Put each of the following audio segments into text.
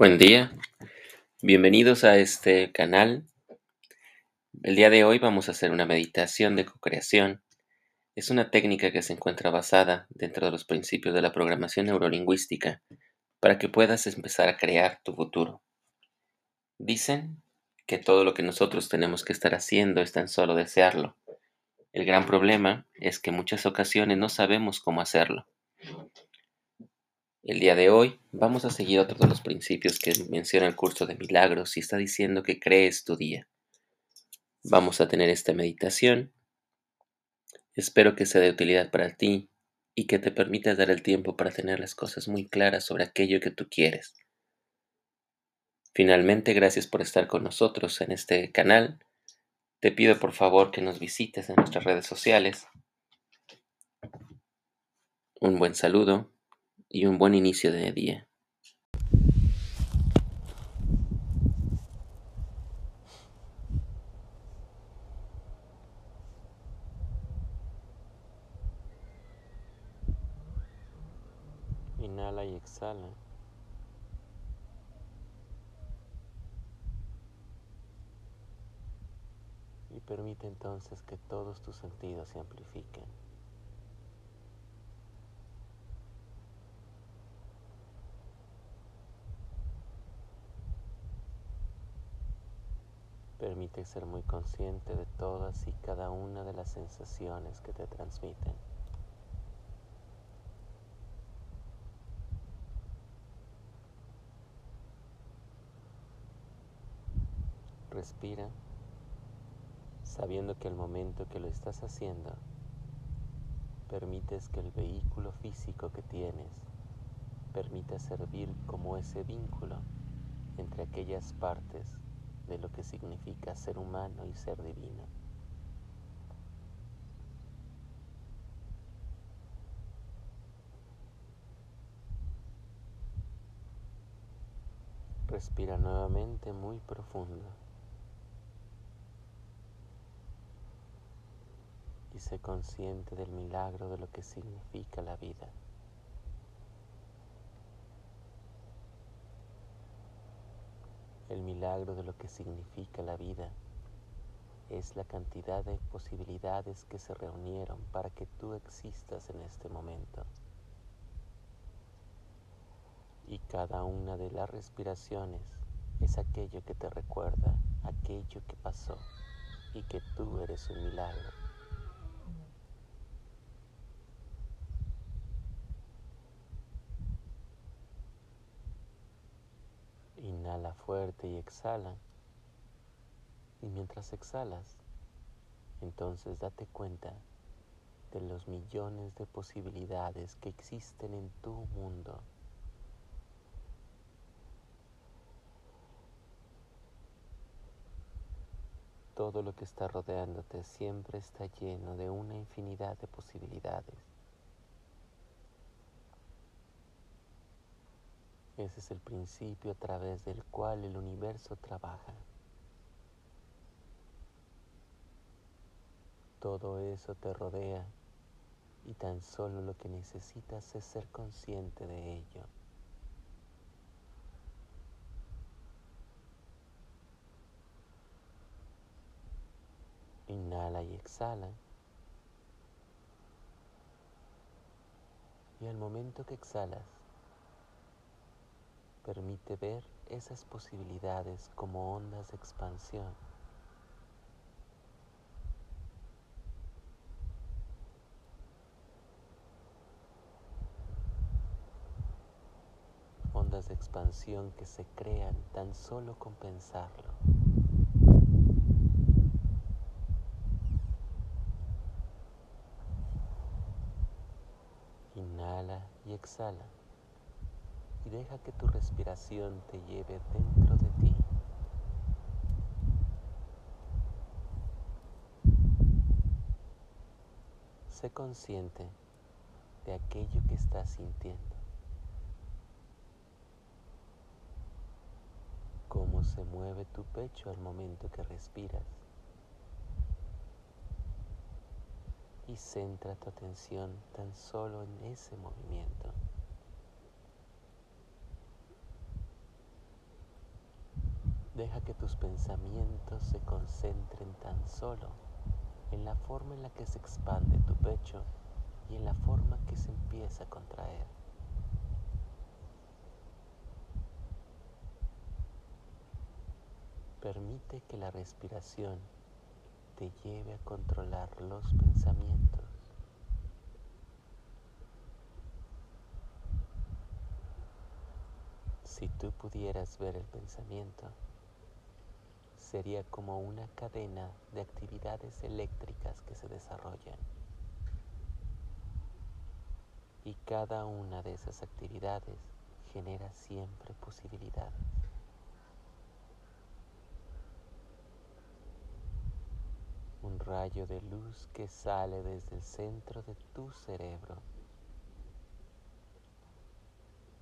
Buen día, bienvenidos a este canal. El día de hoy vamos a hacer una meditación de co-creación. Es una técnica que se encuentra basada dentro de los principios de la programación neurolingüística para que puedas empezar a crear tu futuro. Dicen que todo lo que nosotros tenemos que estar haciendo es tan solo desearlo. El gran problema es que en muchas ocasiones no sabemos cómo hacerlo. El día de hoy vamos a seguir otro de los principios que menciona el curso de milagros y está diciendo que crees tu día. Vamos a tener esta meditación. Espero que sea de utilidad para ti y que te permita dar el tiempo para tener las cosas muy claras sobre aquello que tú quieres. Finalmente, gracias por estar con nosotros en este canal. Te pido por favor que nos visites en nuestras redes sociales. Un buen saludo y un buen inicio de día. Inhala y exhala. Y permite entonces que todos tus sentidos se amplifiquen. Permite ser muy consciente de todas y cada una de las sensaciones que te transmiten. Respira sabiendo que al momento que lo estás haciendo, permites que el vehículo físico que tienes permita servir como ese vínculo entre aquellas partes de lo que significa ser humano y ser divino. Respira nuevamente muy profundo. Y sé consciente del milagro de lo que significa la vida. El milagro de lo que significa la vida es la cantidad de posibilidades que se reunieron para que tú existas en este momento. Y cada una de las respiraciones es aquello que te recuerda aquello que pasó y que tú eres un milagro. Inhala fuerte y exhala. Y mientras exhalas, entonces date cuenta de los millones de posibilidades que existen en tu mundo. Todo lo que está rodeándote siempre está lleno de una infinidad de posibilidades. Ese es el principio a través del cual el universo trabaja. Todo eso te rodea y tan solo lo que necesitas es ser consciente de ello. Inhala y exhala. Y al momento que exhalas, permite ver esas posibilidades como ondas de expansión. Ondas de expansión que se crean tan solo con pensarlo. Inhala y exhala y deja que tu respiración te lleve dentro de ti. Sé consciente de aquello que estás sintiendo. Cómo se mueve tu pecho al momento que respiras. Y centra tu atención tan solo en ese movimiento. Deja que tus pensamientos se concentren tan solo en la forma en la que se expande tu pecho y en la forma que se empieza a contraer. Permite que la respiración te lleve a controlar los pensamientos. Si tú pudieras ver el pensamiento, sería como una cadena de actividades eléctricas que se desarrollan. Y cada una de esas actividades genera siempre posibilidades. Un rayo de luz que sale desde el centro de tu cerebro.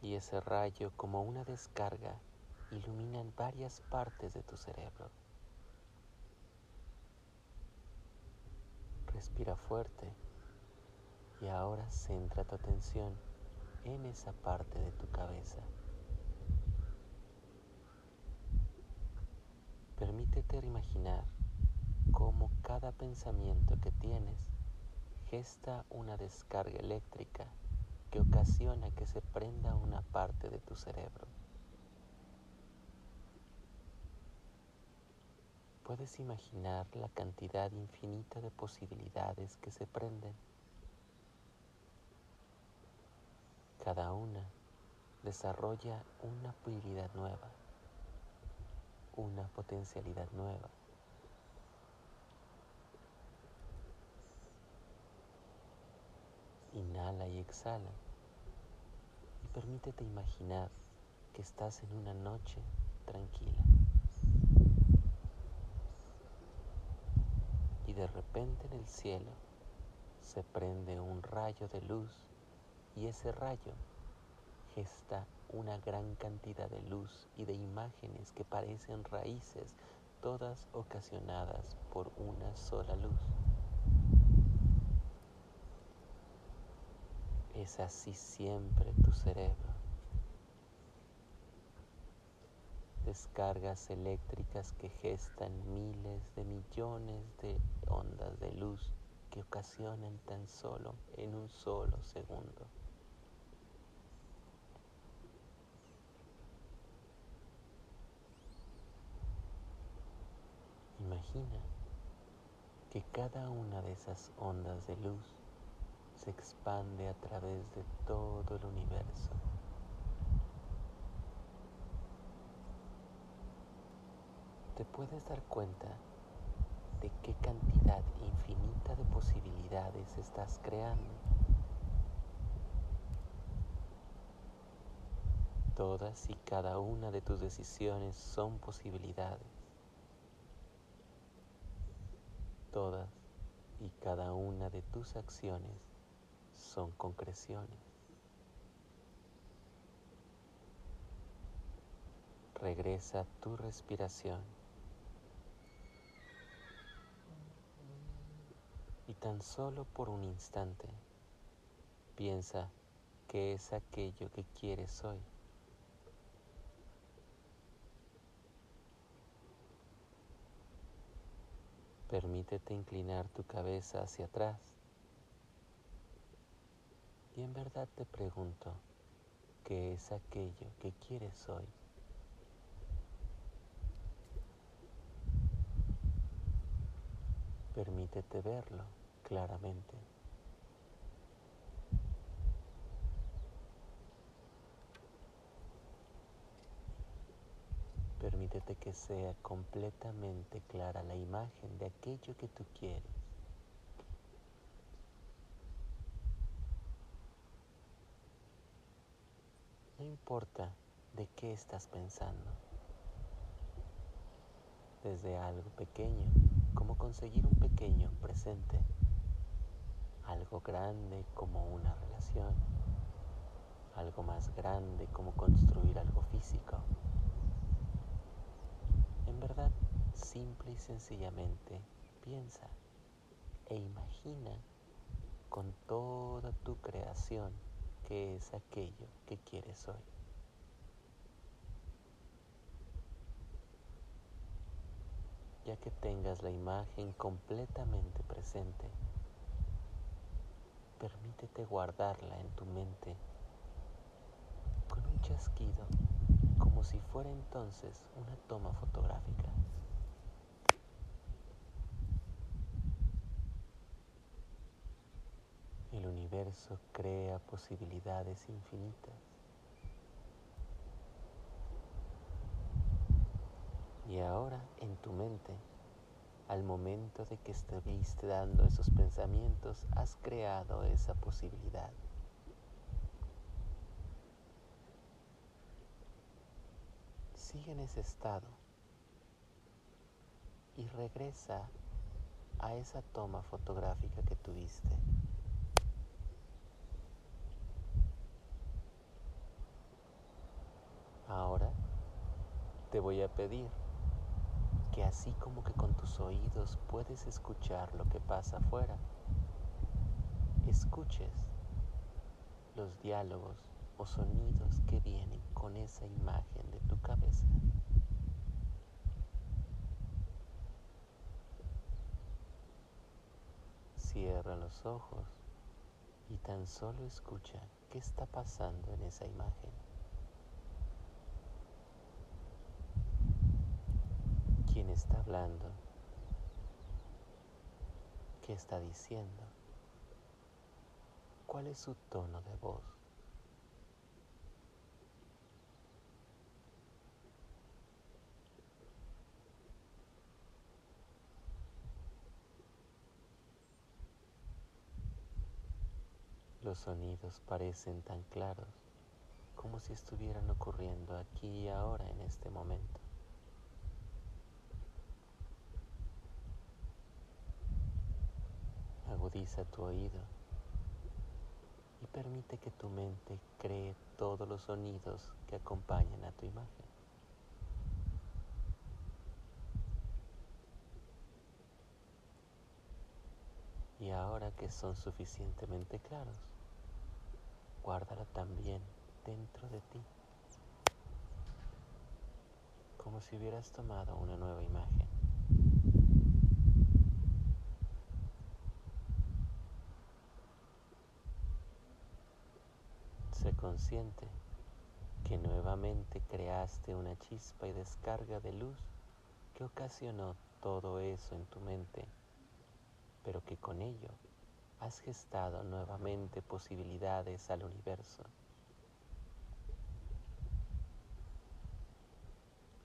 Y ese rayo como una descarga ilumina varias partes de tu cerebro. Respira fuerte y ahora centra tu atención en esa parte de tu cabeza. Permítete imaginar cómo cada pensamiento que tienes gesta una descarga eléctrica que ocasiona que se prenda una parte de tu cerebro. Puedes imaginar la cantidad infinita de posibilidades que se prenden. Cada una desarrolla una habilidad nueva, una potencialidad nueva. Inhala y exhala y permítete imaginar que estás en una noche tranquila. De repente en el cielo se prende un rayo de luz y ese rayo gesta una gran cantidad de luz y de imágenes que parecen raíces, todas ocasionadas por una sola luz. Es así siempre tu cerebro. Descargas eléctricas que gestan miles de millones de ondas de luz que ocasionan tan solo en un solo segundo. Imagina que cada una de esas ondas de luz se expande a través de todo el universo. Te puedes dar cuenta de qué cantidad infinita de posibilidades estás creando. Todas y cada una de tus decisiones son posibilidades. Todas y cada una de tus acciones son concreciones. Regresa tu respiración. Tan solo por un instante piensa que es aquello que quieres hoy. Permítete inclinar tu cabeza hacia atrás y en verdad te pregunto, ¿qué es aquello que quieres hoy? Permítete verlo claramente. Permítete que sea completamente clara la imagen de aquello que tú quieres. No importa de qué estás pensando. Desde algo pequeño, como conseguir un pequeño presente algo grande como una relación, algo más grande como construir algo físico. En verdad, simple y sencillamente piensa e imagina con toda tu creación que es aquello que quieres hoy. ya que tengas la imagen completamente presente, permítete guardarla en tu mente con un chasquido como si fuera entonces una toma fotográfica. El universo crea posibilidades infinitas. Y ahora en tu mente, al momento de que estuviste dando esos pensamientos, has creado esa posibilidad. Sigue en ese estado y regresa a esa toma fotográfica que tuviste. Ahora te voy a pedir que así como que con tus oídos puedes escuchar lo que pasa afuera, escuches los diálogos o sonidos que vienen con esa imagen de tu cabeza. Cierra los ojos y tan solo escucha qué está pasando en esa imagen. Quién está hablando, qué está diciendo, cuál es su tono de voz. Los sonidos parecen tan claros como si estuvieran ocurriendo aquí y ahora en este momento. Agudiza tu oído y permite que tu mente cree todos los sonidos que acompañan a tu imagen. Y ahora que son suficientemente claros, guárdala también dentro de ti, como si hubieras tomado una nueva imagen. Consciente que nuevamente creaste una chispa y descarga de luz que ocasionó todo eso en tu mente, pero que con ello has gestado nuevamente posibilidades al universo.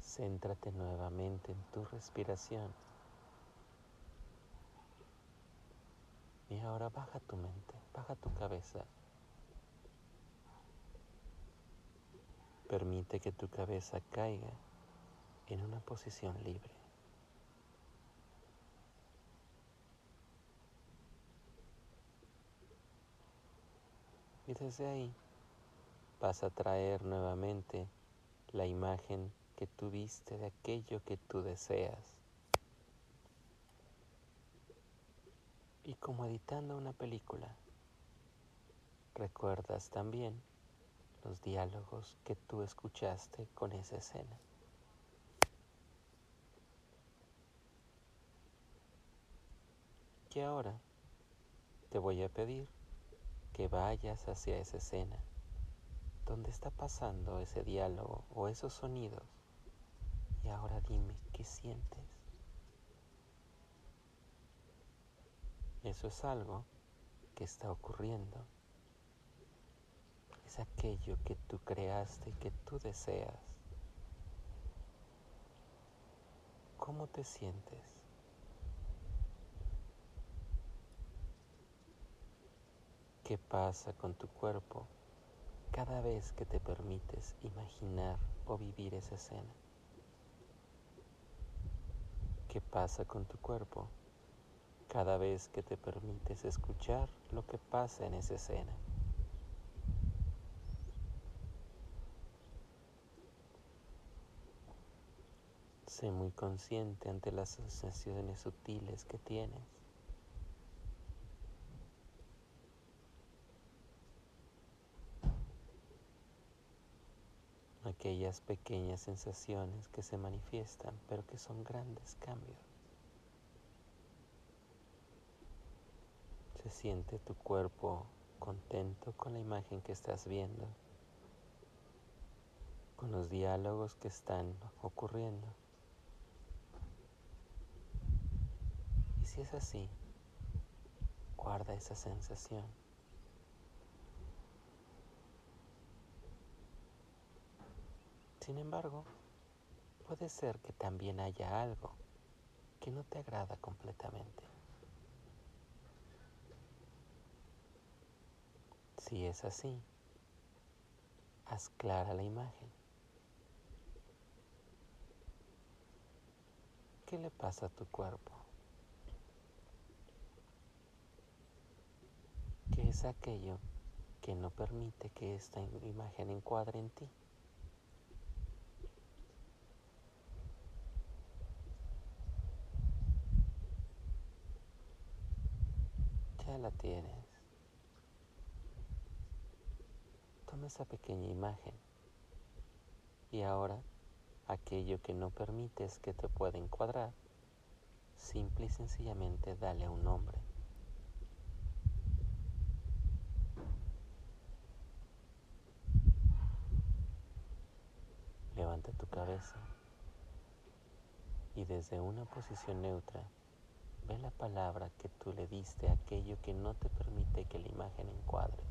Céntrate nuevamente en tu respiración. Y ahora baja tu mente, baja tu cabeza Permite que tu cabeza caiga en una posición libre. Y desde ahí vas a traer nuevamente la imagen que tuviste de aquello que tú deseas. Y como editando una película, recuerdas también los diálogos que tú escuchaste con esa escena. Y ahora te voy a pedir que vayas hacia esa escena donde está pasando ese diálogo o esos sonidos y ahora dime qué sientes. Eso es algo que está ocurriendo es aquello que tú creaste, que tú deseas. ¿Cómo te sientes? ¿Qué pasa con tu cuerpo cada vez que te permites imaginar o vivir esa escena? ¿Qué pasa con tu cuerpo cada vez que te permites escuchar lo que pasa en esa escena? Sé muy consciente ante las sensaciones sutiles que tienes. aquellas pequeñas sensaciones que se manifiestan, pero que son grandes cambios. Se siente tu cuerpo contento con la imagen que estás viendo, con los diálogos que están ocurriendo. Si es así, guarda esa sensación. Sin embargo, puede ser que también haya algo que no te agrada completamente. Si es así, haz clara la imagen. ¿Qué le pasa a tu cuerpo? ¿Qué es aquello que no permite que esta imagen encuadre en ti? la tienes. Toma esa pequeña imagen y ahora aquello que no permites que te pueda encuadrar, simple y sencillamente dale un nombre. Tu cabeza y desde una posición neutra Ve la palabra que tú le diste a aquello que no te permite que la imagen encuadre.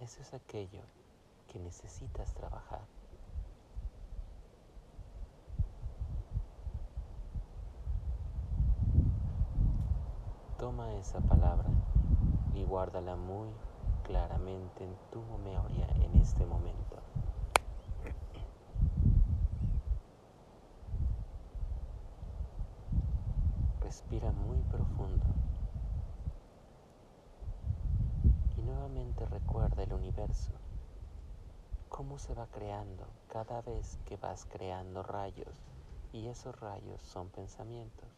Eso es aquello que necesitas trabajar. Toma esa palabra y guárdala muy claramente en tu memoria en este momento. Respira muy profundo. Y nuevamente recuerda el universo. Cómo se va creando cada vez que vas creando rayos. Y esos rayos son pensamientos.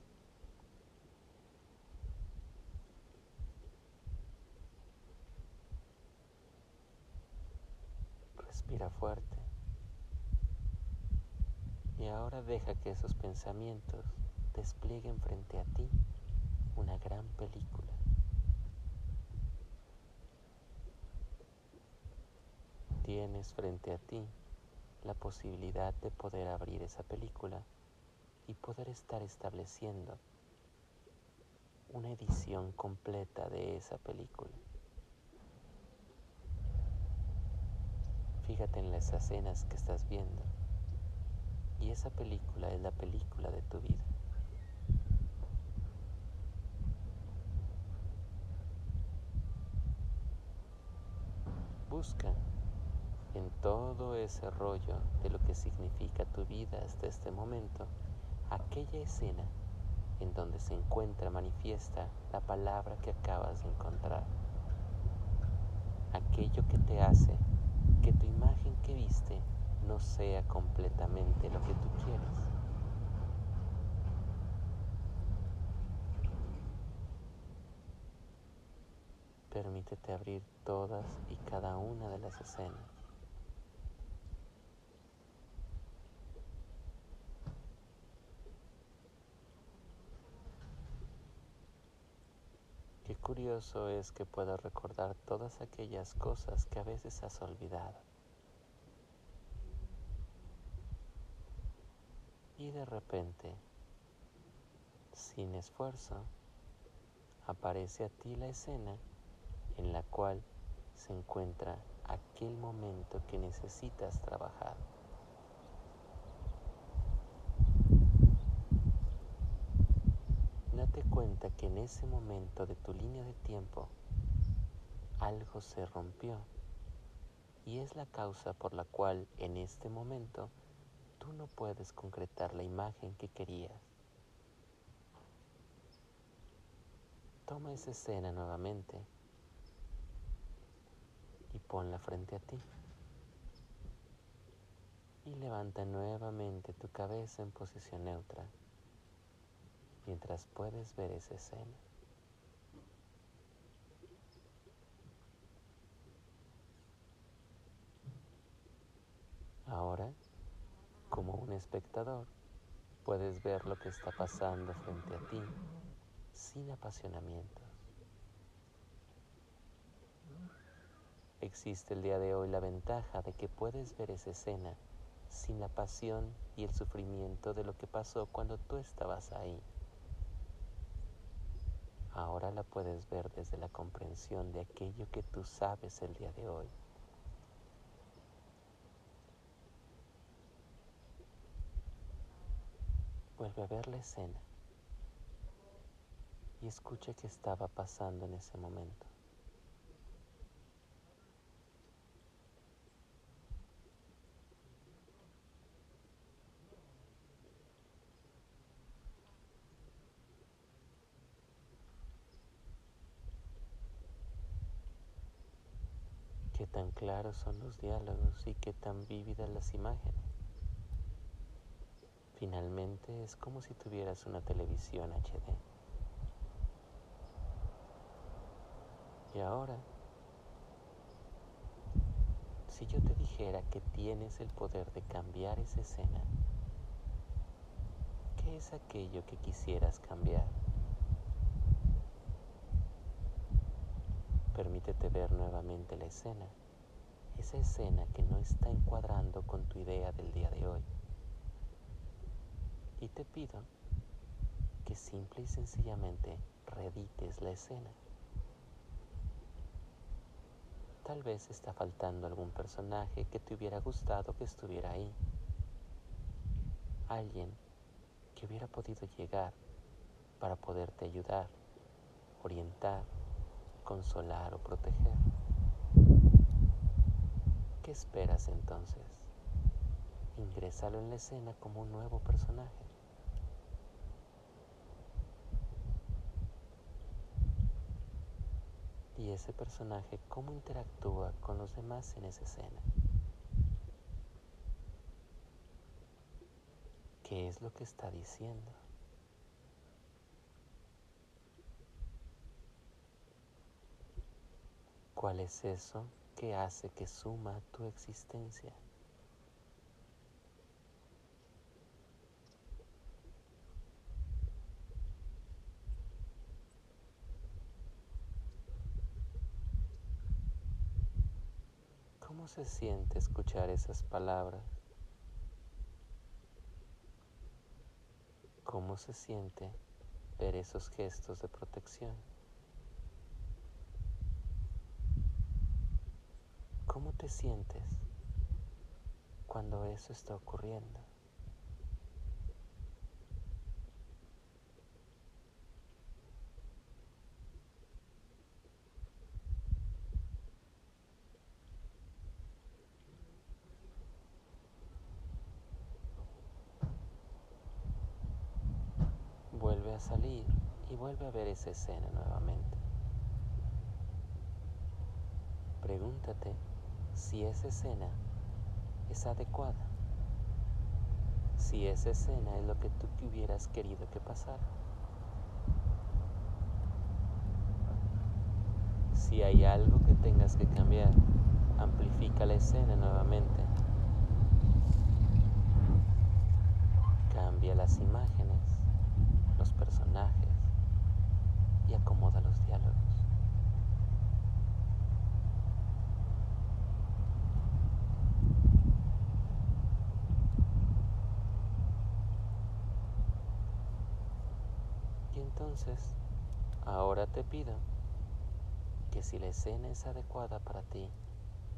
Fuerte. Y ahora deja que esos pensamientos desplieguen frente a ti una gran película. Tienes frente a ti la posibilidad de poder abrir esa película y poder estar estableciendo una edición completa de esa película. Fíjate en las escenas que estás viendo y esa película es la película de tu vida. Busca en todo ese rollo de lo que significa tu vida hasta este momento aquella escena en donde se encuentra manifiesta la palabra que acabas de encontrar. Aquello que te hace que tu imagen que viste no sea completamente lo que tú quieres. Permítete abrir todas y cada una de las escenas. Qué curioso es que puedas recordar todas aquellas cosas que a veces has olvidado. Y de repente, sin esfuerzo, aparece a ti la escena en la cual se encuentra aquel momento que necesitas trabajar. Date cuenta que en ese momento de tu línea de tiempo algo se rompió y es la causa por la cual en este momento tú no puedes concretar la imagen que querías. Toma esa escena nuevamente y ponla frente a ti. Y levanta nuevamente tu cabeza en posición neutra mientras puedes ver esa escena. Ahora, como un espectador, puedes ver lo que está pasando frente a ti sin apasionamientos. Existe el día de hoy la ventaja de que puedes ver esa escena sin la pasión y el sufrimiento de lo que pasó cuando tú estabas ahí. Ahora la puedes ver desde la comprensión de aquello que tú sabes el día de hoy. Vuelve a ver la escena y escucha qué estaba pasando en ese momento. Qué tan claros son los diálogos y qué tan vívidas las imágenes. Finalmente es como si tuvieras una televisión HD. Y ahora, si yo te dijera que tienes el poder de cambiar esa escena, ¿qué es aquello que quisieras cambiar? Permítete ver nuevamente la escena, esa escena que no está encuadrando con tu idea del día de hoy y te pido que simple y sencillamente reedites la escena. Tal vez está faltando algún personaje que te hubiera gustado que estuviera ahí. Alguien que hubiera podido llegar para poderte ayudar, orientar, consolar o proteger. ¿Qué esperas entonces? Ingrésalo en la escena como un nuevo personaje. y ese personaje cómo interactúa con los demás en esa escena. ¿Qué es lo que está diciendo? ¿Cuál es eso que hace que suma tu existencia? ¿Cómo se siente escuchar esas palabras? ¿Cómo se siente ver esos gestos de protección? ¿Cómo te sientes cuando eso está ocurriendo? Vuelve a salir y vuelve a ver esa escena nuevamente. Pregúntate si esa escena es adecuada, si esa escena es lo que tú hubieras querido que pasara. Si hay algo que tengas que cambiar, amplifica la escena nuevamente. Cambia las imágenes los personajes y acomoda los diálogos. Y entonces, ahora te pido que si la escena es adecuada para ti,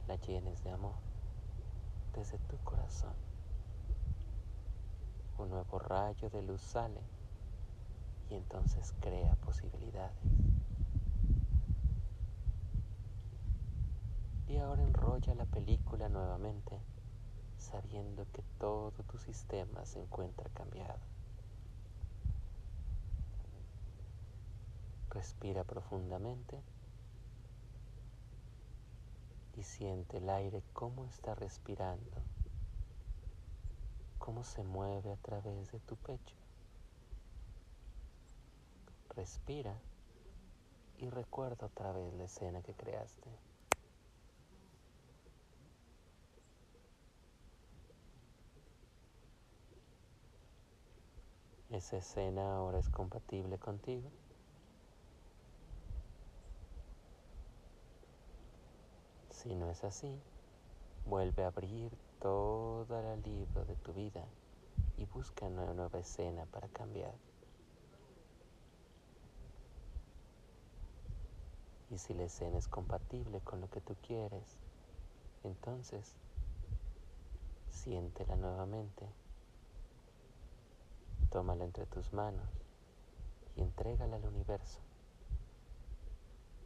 la llenes de amor desde tu corazón. Un nuevo rayo de luz sale y entonces crea posibilidades. Y ahora enrolla la película nuevamente, sabiendo que todo tu sistema se encuentra cambiado. Respira profundamente y siente el aire cómo está respirando, cómo se mueve a través de tu pecho. Respira y recuerda otra vez la escena que creaste. Esa escena ahora es compatible contigo. Si no es así, vuelve a abrir toda el libro de tu vida y busca una nueva escena para cambiar. Y si la escena es compatible con lo que tú quieres, entonces siéntela nuevamente. Tómala entre tus manos y entrégala al universo.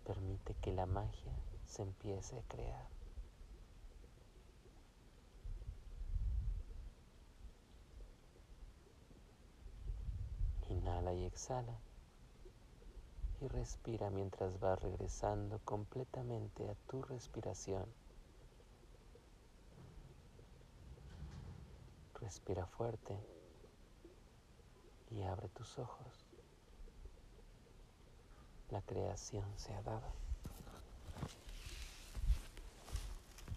Permite que la magia se empiece a crear. Inhala y exhala y respira mientras vas regresando completamente a tu respiración. Respira fuerte y abre tus ojos. La creación se ha dado.